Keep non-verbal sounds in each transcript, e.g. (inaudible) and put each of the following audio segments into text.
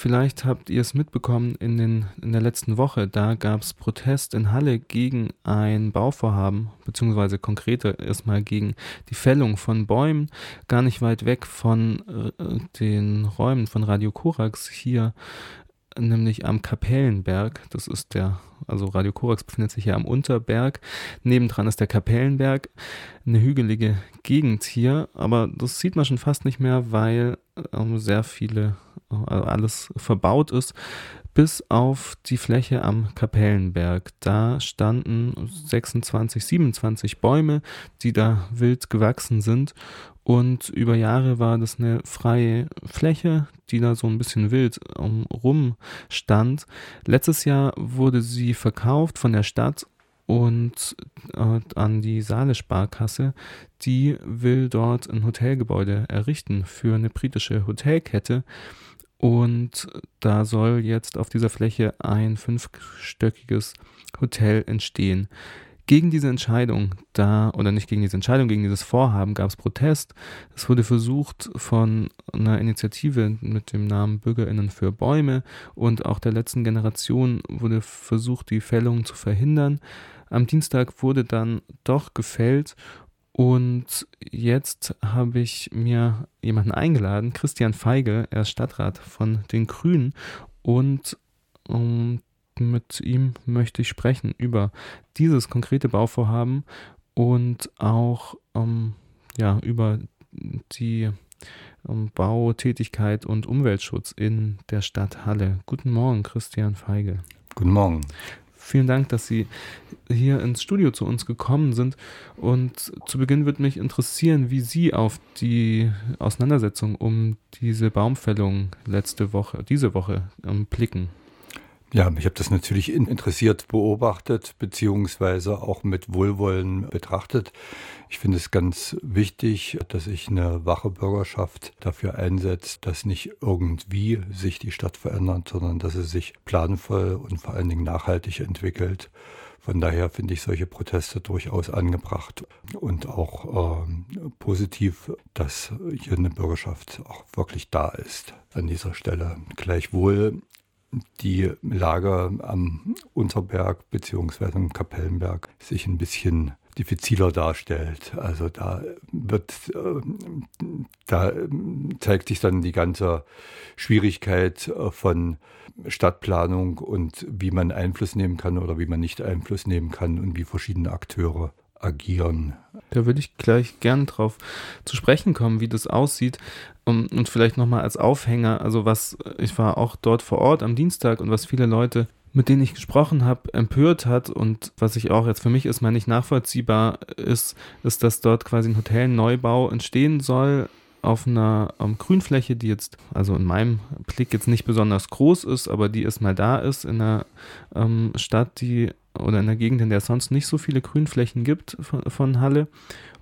Vielleicht habt ihr es mitbekommen in, den, in der letzten Woche. Da gab es Protest in Halle gegen ein Bauvorhaben, beziehungsweise konkreter erstmal gegen die Fällung von Bäumen, gar nicht weit weg von äh, den Räumen von Radio Korax hier nämlich am Kapellenberg. Das ist der, also Radio Korax befindet sich ja am Unterberg. Nebendran ist der Kapellenberg, eine hügelige Gegend hier, aber das sieht man schon fast nicht mehr, weil ähm, sehr viele, also alles verbaut ist, bis auf die Fläche am Kapellenberg. Da standen 26, 27 Bäume, die da wild gewachsen sind und über Jahre war das eine freie Fläche, die da so ein bisschen wild um, rumstand. Letztes Jahr wurde sie verkauft von der Stadt und äh, an die Saale Sparkasse. Die will dort ein Hotelgebäude errichten für eine britische Hotelkette. Und da soll jetzt auf dieser Fläche ein fünfstöckiges Hotel entstehen. Gegen diese Entscheidung da, oder nicht gegen diese Entscheidung, gegen dieses Vorhaben gab es Protest. Es wurde versucht von einer Initiative mit dem Namen Bürgerinnen für Bäume und auch der letzten Generation wurde versucht, die Fällung zu verhindern. Am Dienstag wurde dann doch gefällt und jetzt habe ich mir jemanden eingeladen, Christian Feige, er ist Stadtrat von den Grünen und um, mit ihm möchte ich sprechen über dieses konkrete Bauvorhaben und auch ähm, ja, über die ähm, Bautätigkeit und Umweltschutz in der Stadt Halle. Guten Morgen, Christian Feige. Guten Morgen. Vielen Dank, dass Sie hier ins Studio zu uns gekommen sind. Und zu Beginn würde mich interessieren, wie Sie auf die Auseinandersetzung um diese Baumfällung letzte Woche, diese Woche ähm, blicken. Ja, ich habe das natürlich interessiert beobachtet, beziehungsweise auch mit Wohlwollen betrachtet. Ich finde es ganz wichtig, dass sich eine wache Bürgerschaft dafür einsetzt, dass nicht irgendwie sich die Stadt verändert, sondern dass sie sich planvoll und vor allen Dingen nachhaltig entwickelt. Von daher finde ich solche Proteste durchaus angebracht und auch äh, positiv, dass hier eine Bürgerschaft auch wirklich da ist an dieser Stelle. Gleichwohl die Lage am Unterberg beziehungsweise am Kapellenberg sich ein bisschen diffiziler darstellt. Also da wird, äh, da zeigt sich dann die ganze Schwierigkeit äh, von Stadtplanung und wie man Einfluss nehmen kann oder wie man nicht Einfluss nehmen kann und wie verschiedene Akteure agieren. Da würde ich gleich gern drauf zu sprechen kommen, wie das aussieht. Und vielleicht nochmal als Aufhänger, also was, ich war auch dort vor Ort am Dienstag und was viele Leute, mit denen ich gesprochen habe, empört hat und was ich auch jetzt für mich ist mal nicht nachvollziehbar ist, ist, dass dort quasi ein Hotelneubau entstehen soll auf einer um, Grünfläche, die jetzt, also in meinem Blick jetzt nicht besonders groß ist, aber die erstmal da ist in einer ähm, Stadt, die oder in der Gegend, in der es sonst nicht so viele Grünflächen gibt von, von Halle.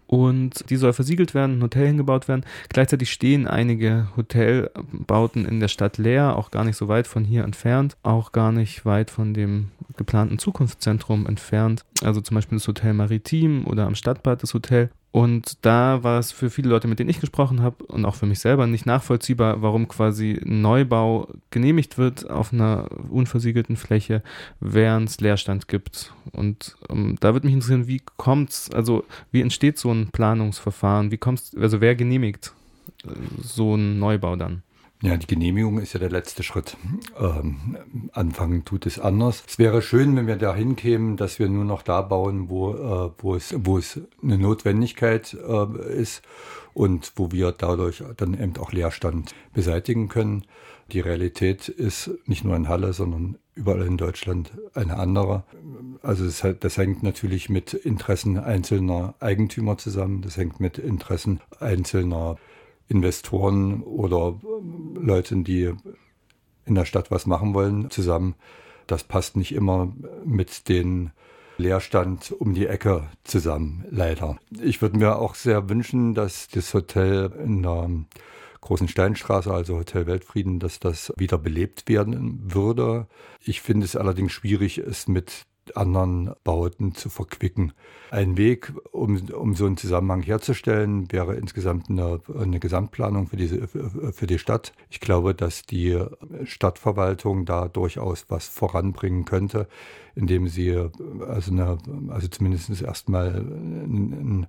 Und die soll versiegelt werden, ein Hotel hingebaut werden. Gleichzeitig stehen einige Hotelbauten in der Stadt leer, auch gar nicht so weit von hier entfernt, auch gar nicht weit von dem geplanten Zukunftszentrum entfernt. Also zum Beispiel das Hotel Maritim oder am Stadtbad das Hotel. Und da war es für viele Leute, mit denen ich gesprochen habe und auch für mich selber nicht nachvollziehbar, warum quasi ein Neubau genehmigt wird auf einer unversiegelten Fläche, während es Leerstand gibt. Und ähm, da würde mich interessieren, wie kommt's, also wie entsteht so ein Planungsverfahren? Wie kommt's, also wer genehmigt äh, so einen Neubau dann? Ja, die Genehmigung ist ja der letzte Schritt. Ähm, anfangen tut es anders. Es wäre schön, wenn wir dahin kämen, dass wir nur noch da bauen, wo, äh, wo, es, wo es eine Notwendigkeit äh, ist und wo wir dadurch dann eben auch Leerstand beseitigen können. Die Realität ist nicht nur in Halle, sondern überall in Deutschland eine andere. Also das, das, hängt natürlich mit Interessen einzelner Eigentümer zusammen, das hängt mit Interessen einzelner Investoren oder Leuten, die in der Stadt was machen wollen, zusammen. Das passt nicht immer mit den Leerstand um die Ecke zusammen, leider. Ich würde mir auch sehr wünschen, dass das Hotel in der Großen Steinstraße, also Hotel Weltfrieden, dass das wieder belebt werden würde. Ich finde es allerdings schwierig, es mit anderen Bauten zu verquicken. Ein Weg, um, um so einen Zusammenhang herzustellen, wäre insgesamt eine, eine Gesamtplanung für, diese, für die Stadt. Ich glaube, dass die Stadtverwaltung da durchaus was voranbringen könnte, indem sie also, eine, also zumindest erstmal eine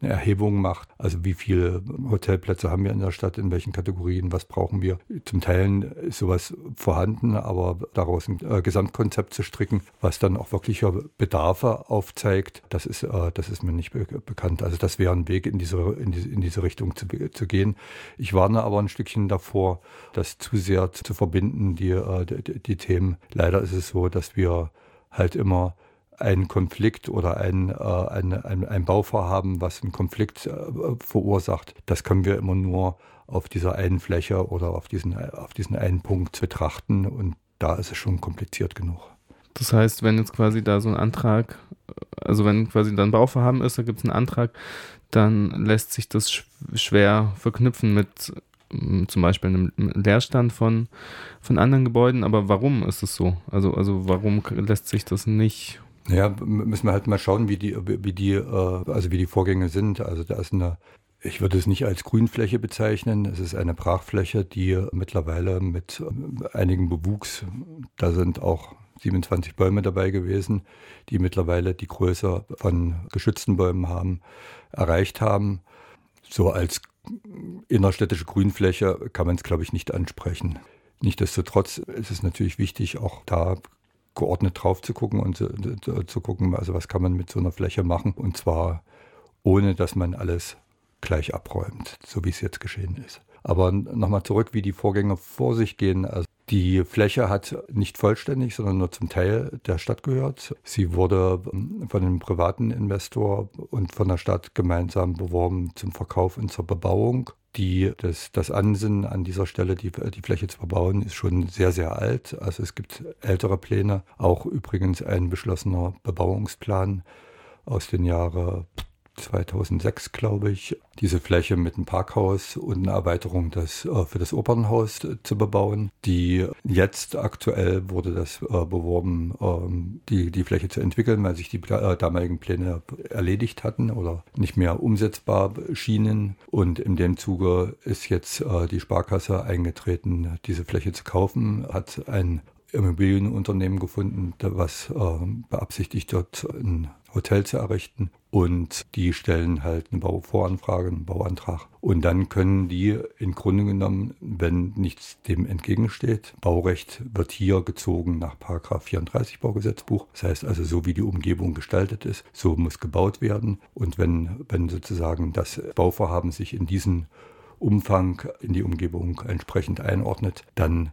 Erhebung macht. Also wie viele Hotelplätze haben wir in der Stadt, in welchen Kategorien, was brauchen wir. Zum Teil ist sowas vorhanden, aber daraus ein äh, Gesamtkonzept zu stricken, was dann auch wirklicher Bedarfe aufzeigt, das ist, äh, das ist mir nicht be bekannt. Also das wäre ein Weg in diese, in diese, in diese Richtung zu, zu gehen. Ich warne aber ein Stückchen davor, das zu sehr zu verbinden, die, äh, die, die Themen. Leider ist es so, dass wir halt immer einen Konflikt oder ein, äh, ein, ein, ein Bauvorhaben, was einen Konflikt äh, verursacht, das können wir immer nur auf dieser einen Fläche oder auf diesen, auf diesen einen Punkt betrachten und da ist es schon kompliziert genug. Das heißt, wenn jetzt quasi da so ein Antrag, also wenn quasi da ein Bauvorhaben ist, da gibt es einen Antrag, dann lässt sich das schwer verknüpfen mit zum Beispiel einem Leerstand von, von anderen Gebäuden. Aber warum ist es so? Also, also warum lässt sich das nicht? Ja, müssen wir halt mal schauen, wie die, wie die, äh, also wie die Vorgänge sind. Also da ist eine, ich würde es nicht als Grünfläche bezeichnen. Es ist eine Brachfläche, die mittlerweile mit äh, einigem Bewuchs, da sind auch 27 Bäume dabei gewesen, die mittlerweile die Größe von geschützten Bäumen haben, erreicht haben. So als innerstädtische Grünfläche kann man es, glaube ich, nicht ansprechen. Nichtsdestotrotz ist es natürlich wichtig, auch da geordnet drauf zu gucken und zu, zu, gucken, also was kann man mit so einer Fläche machen und zwar ohne, dass man alles gleich abräumt, so wie es jetzt geschehen ist. Aber nochmal zurück, wie die Vorgänge vor sich gehen. Also die Fläche hat nicht vollständig, sondern nur zum Teil der Stadt gehört. Sie wurde ähm, von einem privaten Investor und von der Stadt gemeinsam beworben zum Verkauf und zur Bebauung. Die, das, das Ansinnen an dieser Stelle, die, die Fläche zu verbauen, ist schon sehr, sehr alt. Also es gibt ältere Pläne, auch übrigens ein beschlossener Bebauungsplan aus den Jahren 2006, glaube ich, diese Fläche mit einem Parkhaus und einer Erweiterung des, äh, für das Opernhaus äh, zu bebauen. Die jetzt aktuell wurde das äh, beworben, ähm, die, die Fläche zu entwickeln, weil sich die äh, damaligen Pläne erledigt hatten oder nicht mehr umsetzbar schienen. Und in dem Zuge ist jetzt äh, die Sparkasse eingetreten, diese Fläche zu kaufen, hat ein Immobilienunternehmen gefunden, was äh, beabsichtigt, dort ein Hotel zu errichten. Und die stellen halt eine Bauvoranfrage, einen Bauantrag. Und dann können die im Grunde genommen, wenn nichts dem entgegensteht, Baurecht wird hier gezogen nach Paragraph 34 Baugesetzbuch. Das heißt also, so wie die Umgebung gestaltet ist, so muss gebaut werden. Und wenn, wenn sozusagen das Bauvorhaben sich in diesen Umfang in die Umgebung entsprechend einordnet, dann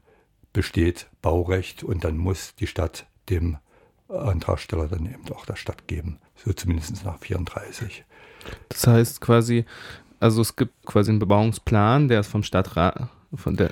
besteht Baurecht und dann muss die Stadt dem Antragsteller dann eben auch der Stadt geben. So zumindest nach 34. Das heißt quasi, also es gibt quasi einen Bebauungsplan, der ist vom Stadtrat, von der.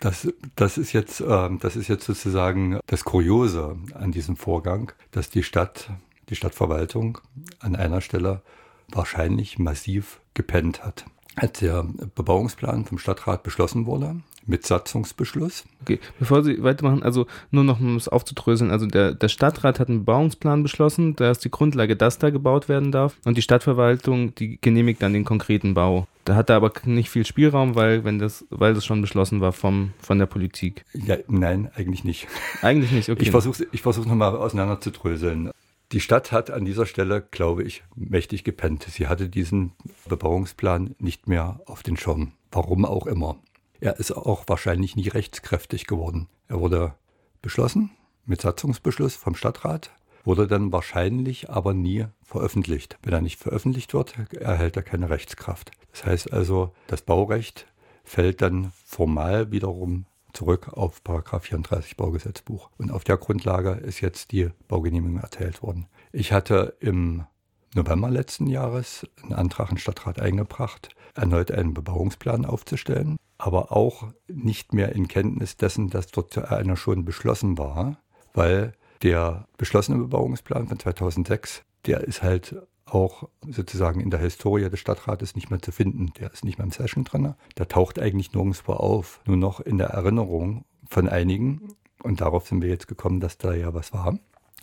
Das, das, ist jetzt, äh, das ist jetzt sozusagen das Kuriose an diesem Vorgang, dass die Stadt, die Stadtverwaltung an einer Stelle wahrscheinlich massiv gepennt hat. Als der Bebauungsplan vom Stadtrat beschlossen wurde, mit Satzungsbeschluss. Okay, bevor Sie weitermachen, also nur noch um es aufzudröseln, also der, der Stadtrat hat einen Bebauungsplan beschlossen, da ist die Grundlage, dass da gebaut werden darf und die Stadtverwaltung, die genehmigt dann den konkreten Bau. Da hat er aber nicht viel Spielraum, weil wenn das, weil das schon beschlossen war vom, von der Politik. Ja, nein, eigentlich nicht. Eigentlich nicht, okay. Ich versuche ich versuch nochmal auseinanderzudröseln. Die Stadt hat an dieser Stelle, glaube ich, mächtig gepennt. Sie hatte diesen Bebauungsplan nicht mehr auf den Schirm. Warum auch immer. Er ist auch wahrscheinlich nie rechtskräftig geworden. Er wurde beschlossen mit Satzungsbeschluss vom Stadtrat, wurde dann wahrscheinlich aber nie veröffentlicht. Wenn er nicht veröffentlicht wird, erhält er keine Rechtskraft. Das heißt also, das Baurecht fällt dann formal wiederum zurück auf 34 Baugesetzbuch. Und auf der Grundlage ist jetzt die Baugenehmigung erteilt worden. Ich hatte im November letzten Jahres einen Antrag im Stadtrat eingebracht, erneut einen Bebauungsplan aufzustellen aber auch nicht mehr in Kenntnis dessen, dass dort einer schon beschlossen war, weil der beschlossene Bebauungsplan von 2006, der ist halt auch sozusagen in der Historie des Stadtrates nicht mehr zu finden. Der ist nicht mehr im Session drin. Der taucht eigentlich nirgendwo auf, nur noch in der Erinnerung von einigen. Und darauf sind wir jetzt gekommen, dass da ja was war.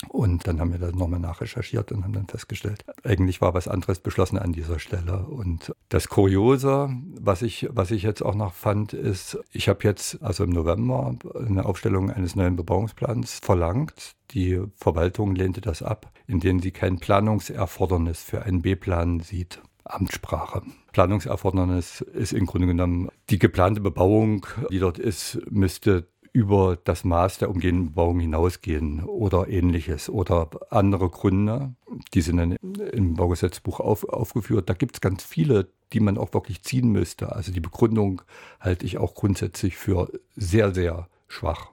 Und dann haben wir das nochmal nachrecherchiert und haben dann festgestellt, eigentlich war was anderes beschlossen an dieser Stelle. Und das Kuriose, was ich, was ich jetzt auch noch fand, ist, ich habe jetzt also im November eine Aufstellung eines neuen Bebauungsplans verlangt. Die Verwaltung lehnte das ab, indem sie kein Planungserfordernis für einen B-Plan sieht. Amtssprache. Planungserfordernis ist im Grunde genommen die geplante Bebauung, die dort ist, müsste über das Maß der umgehenden Bebauung hinausgehen oder ähnliches oder andere Gründe, die sind dann im Baugesetzbuch auf, aufgeführt. Da gibt es ganz viele, die man auch wirklich ziehen müsste. Also die Begründung halte ich auch grundsätzlich für sehr, sehr schwach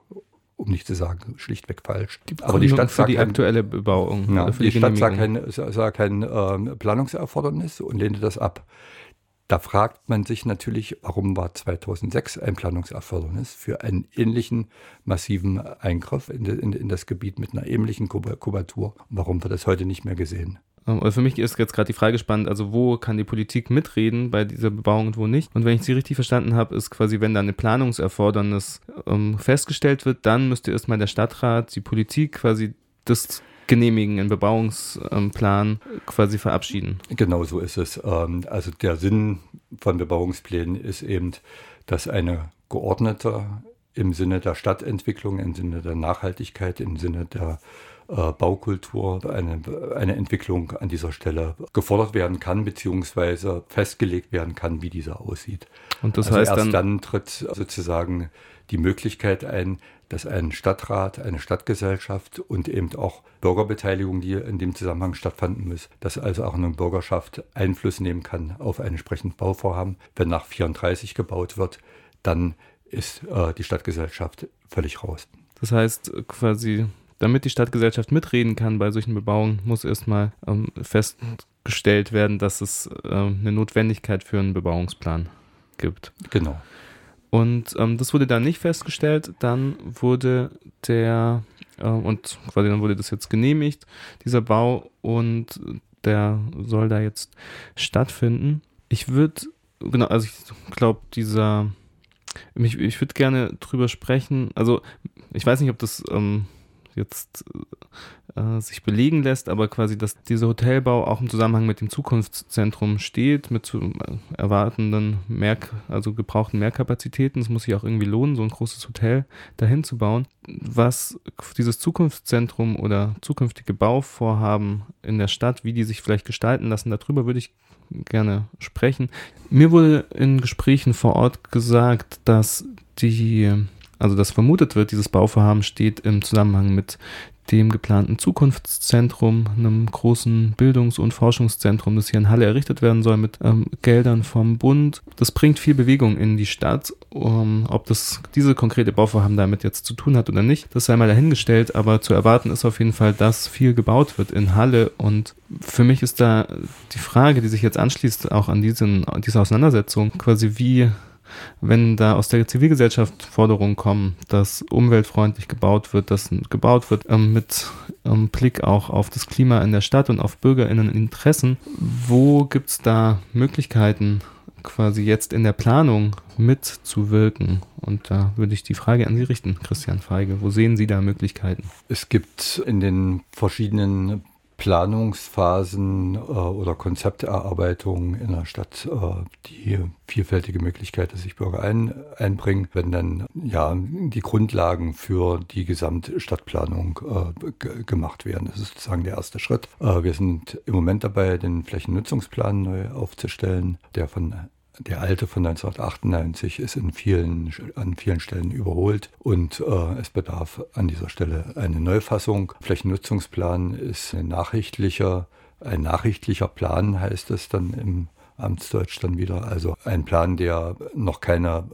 um nicht zu sagen schlichtweg falsch. Die Aber die Stadt sagt die kein, aktuelle Bebauung. Ja, die, die Stadt sagt kein, sagt kein äh, Planungserfordernis und lehnte das ab. Da fragt man sich natürlich, warum war 2006 ein Planungserfordernis für einen ähnlichen massiven Eingriff in, in, in das Gebiet mit einer ähnlichen Kubatur? Warum wird das heute nicht mehr gesehen? Ähm, für mich ist jetzt gerade die Frage spannend, also wo kann die Politik mitreden bei dieser Bebauung und wo nicht? Und wenn ich sie richtig verstanden habe, ist quasi, wenn da eine Planungserfordernis ähm, festgestellt wird, dann müsste erstmal der Stadtrat, die Politik quasi das genehmigen, einen Bebauungsplan quasi verabschieden. Genau so ist es. Ähm, also der Sinn von Bebauungsplänen ist eben, dass eine geordnete im Sinne der Stadtentwicklung, im Sinne der Nachhaltigkeit, im Sinne der äh, Baukultur eine, eine Entwicklung an dieser Stelle gefordert werden kann, beziehungsweise festgelegt werden kann, wie diese aussieht. Und das also heißt erst dann, dann tritt sozusagen die Möglichkeit ein, dass ein Stadtrat, eine Stadtgesellschaft und eben auch Bürgerbeteiligung, die in dem Zusammenhang stattfinden muss, dass also auch eine Bürgerschaft Einfluss nehmen kann auf ein entsprechendes Bauvorhaben. Wenn nach 34 gebaut wird, dann ist äh, die Stadtgesellschaft völlig raus. Das heißt quasi, damit die Stadtgesellschaft mitreden kann bei solchen Bebauungen, muss erstmal ähm, festgestellt werden, dass es äh, eine Notwendigkeit für einen Bebauungsplan gibt. Genau. Und ähm, das wurde dann nicht festgestellt. Dann wurde der, äh, und quasi dann wurde das jetzt genehmigt, dieser Bau, und der soll da jetzt stattfinden. Ich würde, genau, also ich glaube, dieser, ich, ich würde gerne drüber sprechen. Also, ich weiß nicht, ob das ähm, jetzt äh, sich belegen lässt, aber quasi, dass dieser Hotelbau auch im Zusammenhang mit dem Zukunftszentrum steht, mit zu äh, erwartenden mehr, also gebrauchten Mehrkapazitäten. Es muss sich auch irgendwie lohnen, so ein großes Hotel dahin zu bauen. Was dieses Zukunftszentrum oder zukünftige Bauvorhaben in der Stadt, wie die sich vielleicht gestalten lassen, darüber würde ich gerne sprechen. Mir wurde in Gesprächen vor Ort gesagt, dass die also dass vermutet wird, dieses Bauvorhaben steht im Zusammenhang mit dem geplanten Zukunftszentrum, einem großen Bildungs- und Forschungszentrum, das hier in Halle errichtet werden soll mit ähm, Geldern vom Bund. Das bringt viel Bewegung in die Stadt. Um, ob das diese konkrete Bauvorhaben damit jetzt zu tun hat oder nicht, das sei mal dahingestellt, aber zu erwarten ist auf jeden Fall, dass viel gebaut wird in Halle und für mich ist da die Frage, die sich jetzt anschließt, auch an diesen, diese Auseinandersetzung, quasi wie wenn da aus der Zivilgesellschaft Forderungen kommen, dass umweltfreundlich gebaut wird, dass gebaut wird ähm, mit ähm, Blick auch auf das Klima in der Stadt und auf BürgerInneninteressen, wo gibt es da Möglichkeiten, quasi jetzt in der Planung mitzuwirken? Und da würde ich die Frage an Sie richten, Christian Feige. Wo sehen Sie da Möglichkeiten? Es gibt in den verschiedenen Planungsphasen äh, oder Konzepterarbeitung in der Stadt äh, die vielfältige Möglichkeit, dass sich Bürger ein, einbringen, wenn dann ja die Grundlagen für die Gesamtstadtplanung äh, gemacht werden. Das ist sozusagen der erste Schritt. Äh, wir sind im Moment dabei, den Flächennutzungsplan neu aufzustellen, der von der alte von 1998 ist in vielen, an vielen Stellen überholt und äh, es bedarf an dieser Stelle eine Neufassung. Flächennutzungsplan ist ein nachrichtlicher, ein nachrichtlicher Plan heißt es dann im Amtsdeutsch dann wieder. Also ein Plan, der noch keine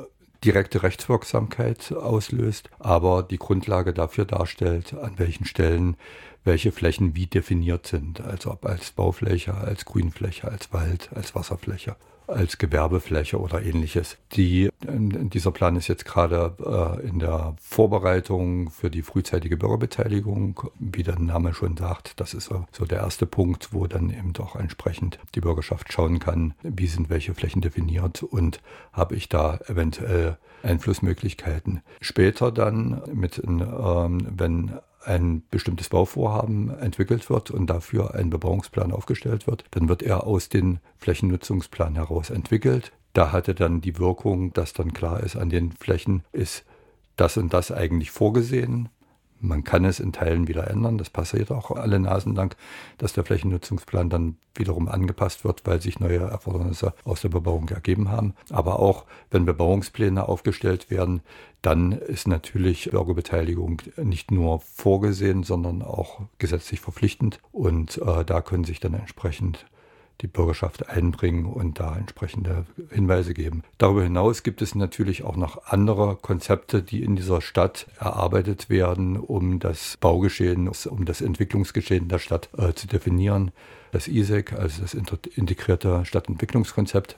direkte Rechtswirksamkeit auslöst, aber die Grundlage dafür darstellt, an welchen Stellen welche Flächen wie definiert sind. Also ob als Baufläche, als Grünfläche, als Wald, als Wasserfläche als Gewerbefläche oder ähnliches. Die, ähm, dieser Plan ist jetzt gerade äh, in der Vorbereitung für die frühzeitige Bürgerbeteiligung. Wie der Name schon sagt, das ist so, der erste Punkt, wo dann eben doch entsprechend die Bürgerschaft schauen kann, wie sind welche Flächen definiert und habe ich da eventuell Einflussmöglichkeiten. Später dann, mit, ähm, wenn ein bestimmtes Bauvorhaben entwickelt wird und dafür ein Bebauungsplan aufgestellt wird, dann wird er aus dem Flächennutzungsplan heraus entwickelt. Da hatte dann die Wirkung, dass dann klar ist, an den Flächen ist das und das eigentlich vorgesehen. Man kann es in Teilen wieder ändern. Das passiert auch alle Nasen lang, dass der Flächennutzungsplan dann wiederum angepasst wird, weil sich neue Erfordernisse aus der Bebauung ergeben haben. Aber auch wenn Bebauungspläne aufgestellt werden, dann ist natürlich Bürgerbeteiligung nicht nur vorgesehen, sondern auch gesetzlich verpflichtend. Und äh, da können sich dann entsprechend die Bürgerschaft einbringen und da entsprechende Hinweise geben. Darüber hinaus gibt es natürlich auch noch andere Konzepte, die in dieser Stadt erarbeitet werden, um das Baugeschehen, um das Entwicklungsgeschehen der Stadt äh, zu definieren. Das ISEC, also das integrierte Stadtentwicklungskonzept,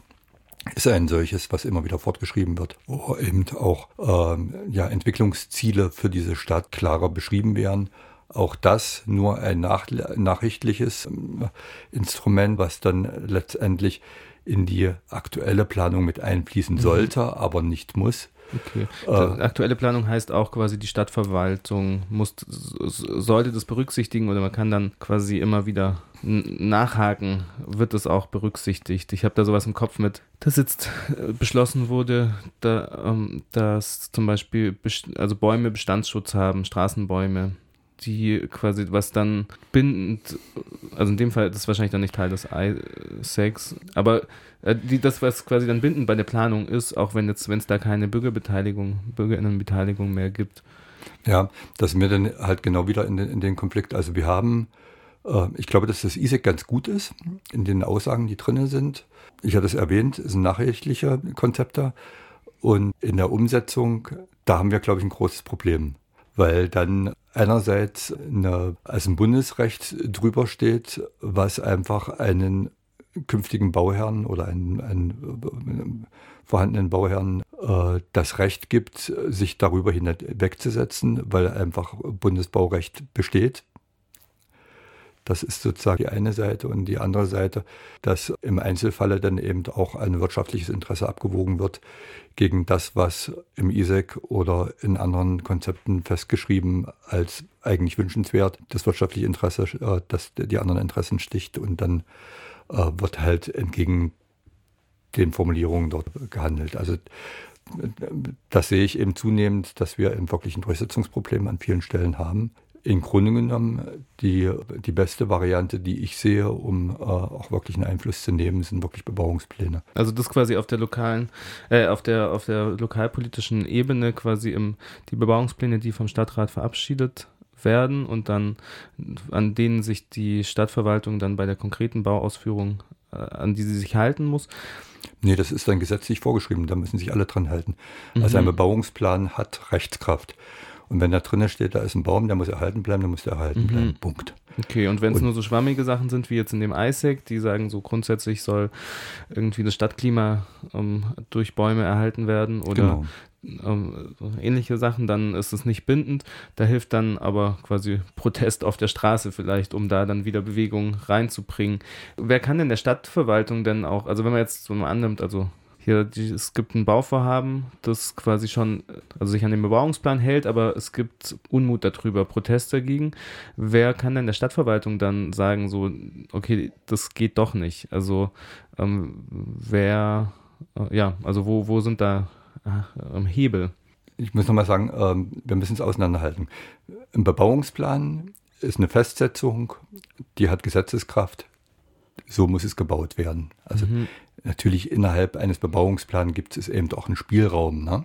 ist ein solches, was immer wieder fortgeschrieben wird, wo eben auch ähm, ja, Entwicklungsziele für diese Stadt klarer beschrieben werden auch das nur ein nach, nachrichtliches ähm, Instrument, was dann letztendlich in die aktuelle Planung mit einfließen mhm. sollte, mhm. aber nicht muss. Okay. Äh, aktuelle Planung heißt auch quasi, die Stadtverwaltung muss, sollte das berücksichtigen oder man kann dann quasi immer wieder nachhaken, wird das auch berücksichtigt. Ich habe da sowas im Kopf mit, dass jetzt äh, beschlossen wurde, da, ähm, dass zum Beispiel also Bäume Bestandsschutz haben, Straßenbäume die quasi, was dann bindend, also in dem Fall, das ist wahrscheinlich dann nicht Teil des I-Sex, aber äh, die, das, was quasi dann bindend bei der Planung ist, auch wenn jetzt, wenn es da keine Bürgerbeteiligung, Bürgerinnenbeteiligung mehr gibt. Ja, das sind wir dann halt genau wieder in den, in den Konflikt. Also wir haben, äh, ich glaube, dass das ISEC ganz gut ist in den Aussagen, die drinnen sind. Ich hatte es erwähnt, es sind nachrichtliche Konzepte. Und in der Umsetzung, da haben wir, glaube ich, ein großes Problem weil dann einerseits eine, also ein Bundesrecht drüber steht, was einfach einen künftigen Bauherrn oder einen, einen vorhandenen Bauherrn äh, das Recht gibt, sich darüber hinwegzusetzen, weil einfach Bundesbaurecht besteht. Das ist sozusagen die eine Seite und die andere Seite, dass im Einzelfalle dann eben auch ein wirtschaftliches Interesse abgewogen wird gegen das, was im ISEC oder in anderen Konzepten festgeschrieben als eigentlich wünschenswert, das wirtschaftliche Interesse, äh, das die anderen Interessen sticht und dann äh, wird halt entgegen den Formulierungen dort gehandelt. Also das sehe ich eben zunehmend, dass wir eben wirklich ein Durchsetzungsproblem an vielen Stellen haben im Grunde genommen die, die beste Variante, die ich sehe, um äh, auch wirklich einen Einfluss zu nehmen, sind wirklich Bebauungspläne. Also das quasi auf der lokalen, äh, auf der auf der lokalpolitischen Ebene quasi im, die Bebauungspläne, die vom Stadtrat verabschiedet werden und dann an denen sich die Stadtverwaltung dann bei der konkreten Bauausführung äh, an die sie sich halten muss. Nee, das ist dann gesetzlich vorgeschrieben, da müssen sich alle dran halten. Mhm. Also ein Bebauungsplan hat Rechtskraft. Und wenn da drinnen steht, da ist ein Baum, der muss erhalten bleiben, der muss erhalten mhm. bleiben. Punkt. Okay, und wenn es nur so schwammige Sachen sind, wie jetzt in dem ISEC, die sagen, so grundsätzlich soll irgendwie das Stadtklima um, durch Bäume erhalten werden oder genau. um, ähnliche Sachen, dann ist es nicht bindend. Da hilft dann aber quasi Protest auf der Straße vielleicht, um da dann wieder Bewegung reinzubringen. Wer kann denn der Stadtverwaltung denn auch, also wenn man jetzt so mal annimmt, also hier, die, es gibt ein Bauvorhaben, das quasi schon, also sich an den Bebauungsplan hält, aber es gibt Unmut darüber, Protest dagegen. Wer kann denn der Stadtverwaltung dann sagen, so, okay, das geht doch nicht? Also, ähm, wer, äh, ja, also wo, wo sind da äh, Hebel? Ich muss nochmal sagen, ähm, wir müssen es auseinanderhalten. Ein Bebauungsplan ist eine Festsetzung, die hat Gesetzeskraft so muss es gebaut werden. Also mhm. Natürlich innerhalb eines Bebauungsplans gibt es eben auch einen Spielraum. Ne?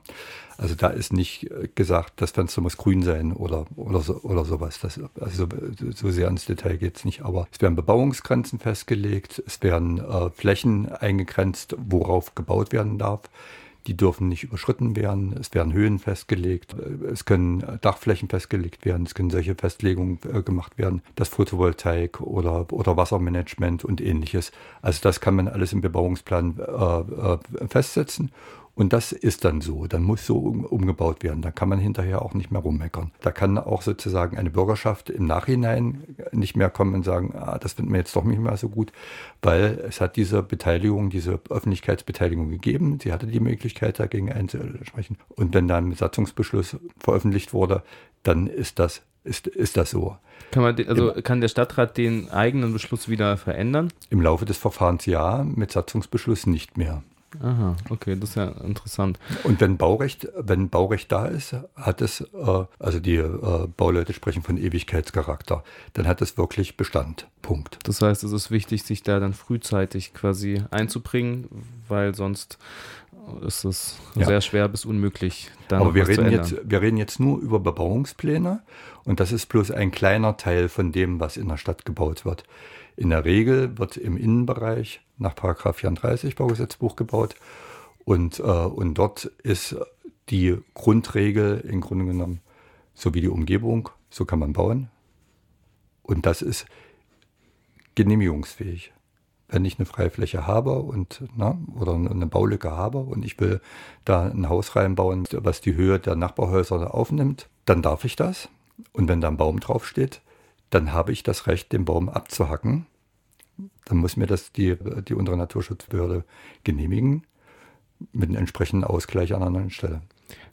Also da ist nicht äh, gesagt, das Fenster muss grün sein oder, oder, so, oder sowas. Das, also so sehr ins Detail geht es nicht. Aber es werden Bebauungsgrenzen festgelegt, es werden äh, Flächen eingegrenzt, worauf gebaut werden darf. Die dürfen nicht überschritten werden. Es werden Höhen festgelegt. Es können Dachflächen festgelegt werden. Es können solche Festlegungen äh, gemacht werden. Das Photovoltaik oder, oder Wassermanagement und ähnliches. Also das kann man alles im Bebauungsplan äh, äh festsetzen. Und das ist dann so. Dann muss so um, umgebaut werden. Da kann man hinterher auch nicht mehr rummeckern. Da kann auch sozusagen eine Bürgerschaft im Nachhinein nicht mehr kommen und sagen, ah, das finden wir jetzt doch nicht mehr so gut, weil es hat diese Beteiligung, diese Öffentlichkeitsbeteiligung gegeben. Sie hatte die Möglichkeit, dagegen einzusprechen. Und wenn dann ein Satzungsbeschluss veröffentlicht wurde, dann ist das ist, ist das so. Kann, man, also Im, kann der Stadtrat den eigenen Beschluss wieder verändern? Im Laufe des Verfahrens ja, mit Satzungsbeschluss nicht mehr. Aha, okay, das ist ja interessant. Und wenn Baurecht, wenn Baurecht da ist, hat es, äh, also die äh, Bauleute sprechen von Ewigkeitscharakter, dann hat es wirklich Bestand. Punkt. Das heißt, es ist wichtig, sich da dann frühzeitig quasi einzubringen, weil sonst ist es ja. sehr schwer bis unmöglich. Aber wir reden, jetzt, wir reden jetzt nur über Bebauungspläne und das ist bloß ein kleiner Teil von dem, was in der Stadt gebaut wird. In der Regel wird im Innenbereich nach 34 Baugesetzbuch gebaut und, äh, und dort ist die Grundregel im Grunde genommen so wie die Umgebung, so kann man bauen. Und das ist genehmigungsfähig wenn ich eine Freifläche habe und na, oder eine Baulücke habe und ich will da ein Haus reinbauen, was die Höhe der Nachbarhäuser aufnimmt, dann darf ich das. Und wenn da ein Baum draufsteht, dann habe ich das Recht, den Baum abzuhacken. Dann muss mir das die, die untere Naturschutzbehörde genehmigen mit einem entsprechenden Ausgleich an einer anderen Stelle.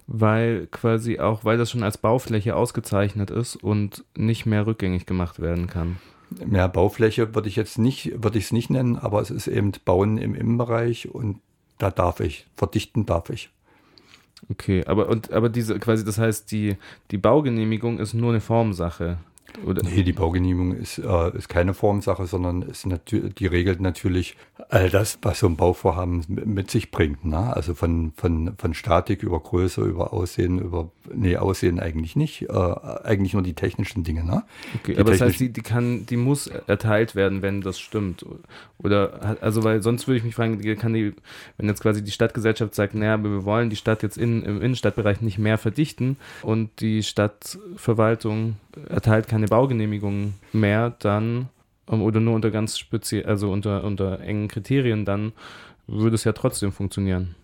Weil quasi auch, weil das schon als Baufläche ausgezeichnet ist und nicht mehr rückgängig gemacht werden kann mehr Baufläche würde ich jetzt nicht, würde ich es nicht nennen, aber es ist eben Bauen im Innenbereich und da darf ich, verdichten darf ich. Okay, aber und aber diese quasi, das heißt, die, die Baugenehmigung ist nur eine Formsache. Oder? Nee, die Baugenehmigung ist, äh, ist keine Formsache, sondern ist die regelt natürlich all das, was so ein Bauvorhaben mit sich bringt. Ne? Also von, von, von Statik über Größe, über Aussehen, über, nee, Aussehen eigentlich nicht, äh, eigentlich nur die technischen Dinge. Ne? Okay, die aber das heißt, die, die, kann, die muss erteilt werden, wenn das stimmt. Oder, also, weil sonst würde ich mich fragen, kann die, wenn jetzt quasi die Stadtgesellschaft sagt, naja, wir wollen die Stadt jetzt in, im Innenstadtbereich nicht mehr verdichten und die Stadtverwaltung erteilt keine Baugenehmigung mehr, dann ähm, oder nur unter ganz speziell, also unter, unter engen Kriterien, dann würde es ja trotzdem funktionieren.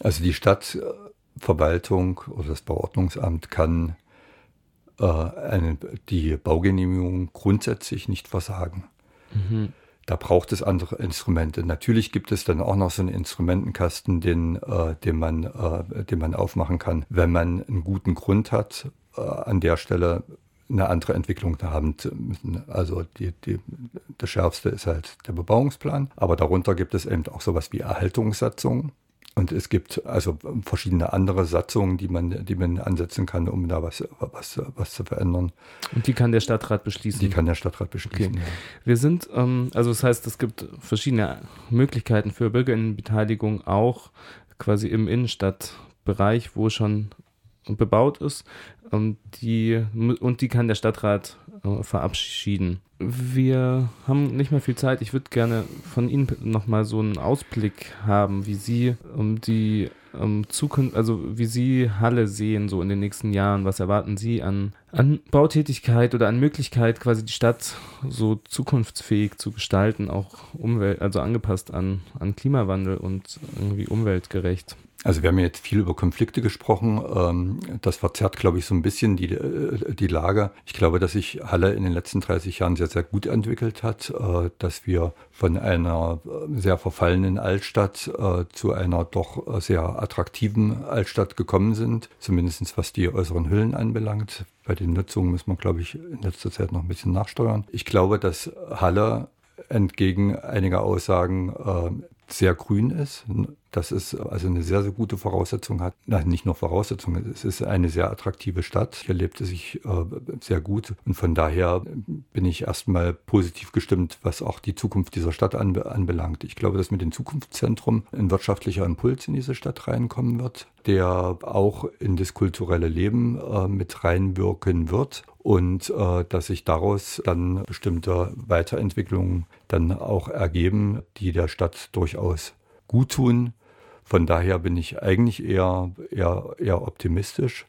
Also die Stadtverwaltung oder das Bauordnungsamt kann äh, eine, die Baugenehmigung grundsätzlich nicht versagen. Mhm. Da braucht es andere Instrumente. Natürlich gibt es dann auch noch so einen Instrumentenkasten, den, äh, den, man, äh, den man aufmachen kann, wenn man einen guten Grund hat, an der Stelle eine andere Entwicklung haben müssen. Also die, die, das Schärfste ist halt der Bebauungsplan, aber darunter gibt es eben auch sowas wie Erhaltungssatzungen. Und es gibt also verschiedene andere Satzungen, die man, die man ansetzen kann, um da was, was, was zu verändern. Und die kann der Stadtrat beschließen? Die kann der Stadtrat beschließen. Okay. Ja. Wir sind, ähm, also das heißt, es gibt verschiedene Möglichkeiten für Bürgerinnenbeteiligung auch quasi im Innenstadtbereich, wo schon bebaut ist. Und die, und die kann der Stadtrat äh, verabschieden. Wir haben nicht mehr viel Zeit. Ich würde gerne von Ihnen nochmal so einen Ausblick haben, wie Sie um die um Zukunft, also wie Sie Halle sehen, so in den nächsten Jahren. Was erwarten Sie an, an Bautätigkeit oder an Möglichkeit, quasi die Stadt so zukunftsfähig zu gestalten, auch Umwelt, also angepasst an, an Klimawandel und irgendwie umweltgerecht? Also wir haben jetzt viel über Konflikte gesprochen. Ähm, das verzerrt, glaube ich, so ein bisschen die, äh, die Lage. Ich glaube, dass sich Halle in den letzten 30 Jahren sehr, sehr gut entwickelt hat, äh, dass wir von einer äh, sehr verfallenen Altstadt zu einer doch sehr attraktiven Altstadt gekommen sind, zumindest was die äußeren Hüllen anbelangt. Bei den Nutzungen muss man, glaube ich, in letzter Zeit noch ein bisschen nachsteuern. Ich glaube, dass Halle entgegen einiger Aussagen sehr grün ist. Das ist also eine sehr, sehr gute Voraussetzung hat. Nein, nicht nur Voraussetzung, es ist eine sehr attraktive Stadt. Hier lebt es sich äh, sehr gut. Und von daher bin ich erstmal positiv gestimmt, was auch die Zukunft dieser Stadt anbe anbelangt. Ich glaube, dass mit dem Zukunftszentrum ein wirtschaftlicher Impuls in diese Stadt reinkommen wird, der auch in das kulturelle Leben äh, mit reinwirken wird und äh, dass sich daraus dann bestimmte Weiterentwicklungen dann auch ergeben, die der Stadt durchaus gut tun. Von daher bin ich eigentlich eher, eher, eher optimistisch.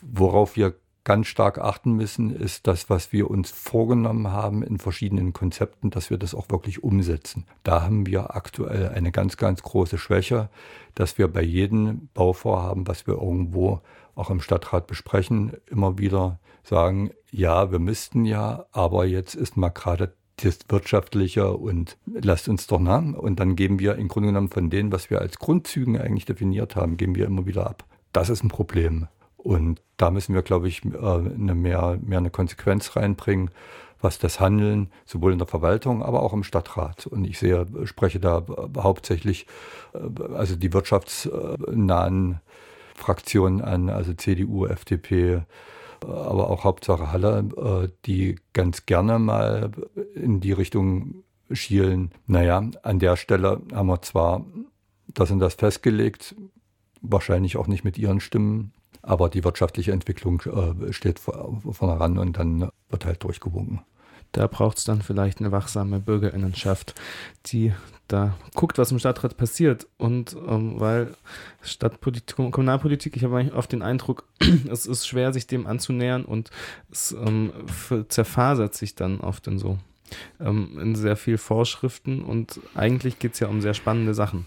Worauf wir ganz stark achten müssen, ist das, was wir uns vorgenommen haben in verschiedenen Konzepten, dass wir das auch wirklich umsetzen. Da haben wir aktuell eine ganz, ganz große Schwäche, dass wir bei jedem Bauvorhaben, was wir irgendwo auch im Stadtrat besprechen, immer wieder sagen, ja, wir müssten ja, aber jetzt ist mal gerade das Wirtschaftliche und lasst uns doch nach. Und dann geben wir im Grunde genommen von denen, was wir als Grundzügen eigentlich definiert haben, geben wir immer wieder ab. Das ist ein Problem. Und da müssen wir, glaube ich, eine mehr, mehr eine Konsequenz reinbringen was das Handeln sowohl in der Verwaltung, aber auch im Stadtrat. Und ich sehe, spreche da hauptsächlich äh, also die wirtschaftsnahen Fraktionen an, also CDU, FDP, aber auch Hauptsache Halle, äh, die ganz gerne mal in die Richtung schielen. Naja, an der Stelle haben wir zwar das und das festgelegt, wahrscheinlich auch nicht mit ihren Stimmen, aber die wirtschaftliche Entwicklung äh, steht vorne ran und dann wird halt durchgewunken. Da braucht es dann vielleicht eine wachsame Bürgerinnenschaft, die da guckt, was im Stadtrat passiert. Und ähm, weil Stadtpolitik, Kommunalpolitik, ich habe oft den Eindruck, (clears throat) es ist schwer, sich dem anzunähern und es ähm, zerfasert sich dann oft in so ähm, in sehr viel Vorschriften und eigentlich geht es ja um sehr spannende Sachen.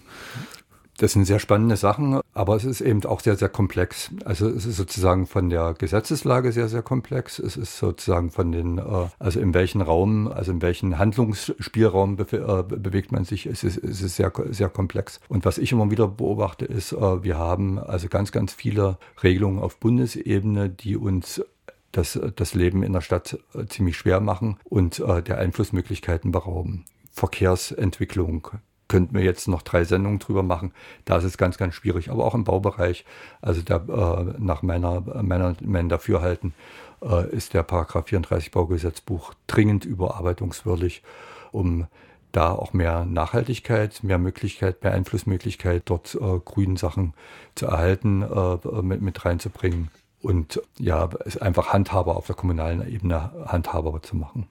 Das sind sehr spannende Sachen, aber es ist eben auch sehr, sehr komplex. Also es ist sozusagen von der Gesetzeslage sehr, sehr komplex. Es ist sozusagen von den, äh, also in welchen Raum, also in welchen Handlungsspielraum äh, bewegt man sich, es ist, es ist sehr, sehr komplex. Und was ich immer wieder beobachte, ist, äh, wir haben also ganz, ganz viele Regelungen auf Bundesebene, die uns das, das Leben in der Stadt ziemlich schwer machen und der Einflussmöglichkeiten berauben. Verkehrsentwicklung, könnten wir jetzt noch drei Sendungen drüber machen. Da ist es ganz, ganz schwierig. Aber auch im Baubereich, also da, äh, nach meiner, meiner, meinem Dafürhalten, äh, ist der Paragraph 34 Baugesetzbuch dringend überarbeitungswürdig, um da auch mehr Nachhaltigkeit, mehr Möglichkeit, mehr Einflussmöglichkeit, dort äh, grünen Sachen zu erhalten, äh, mit, mit reinzubringen und ja, es einfach handhaber auf der kommunalen Ebene handhaber zu machen.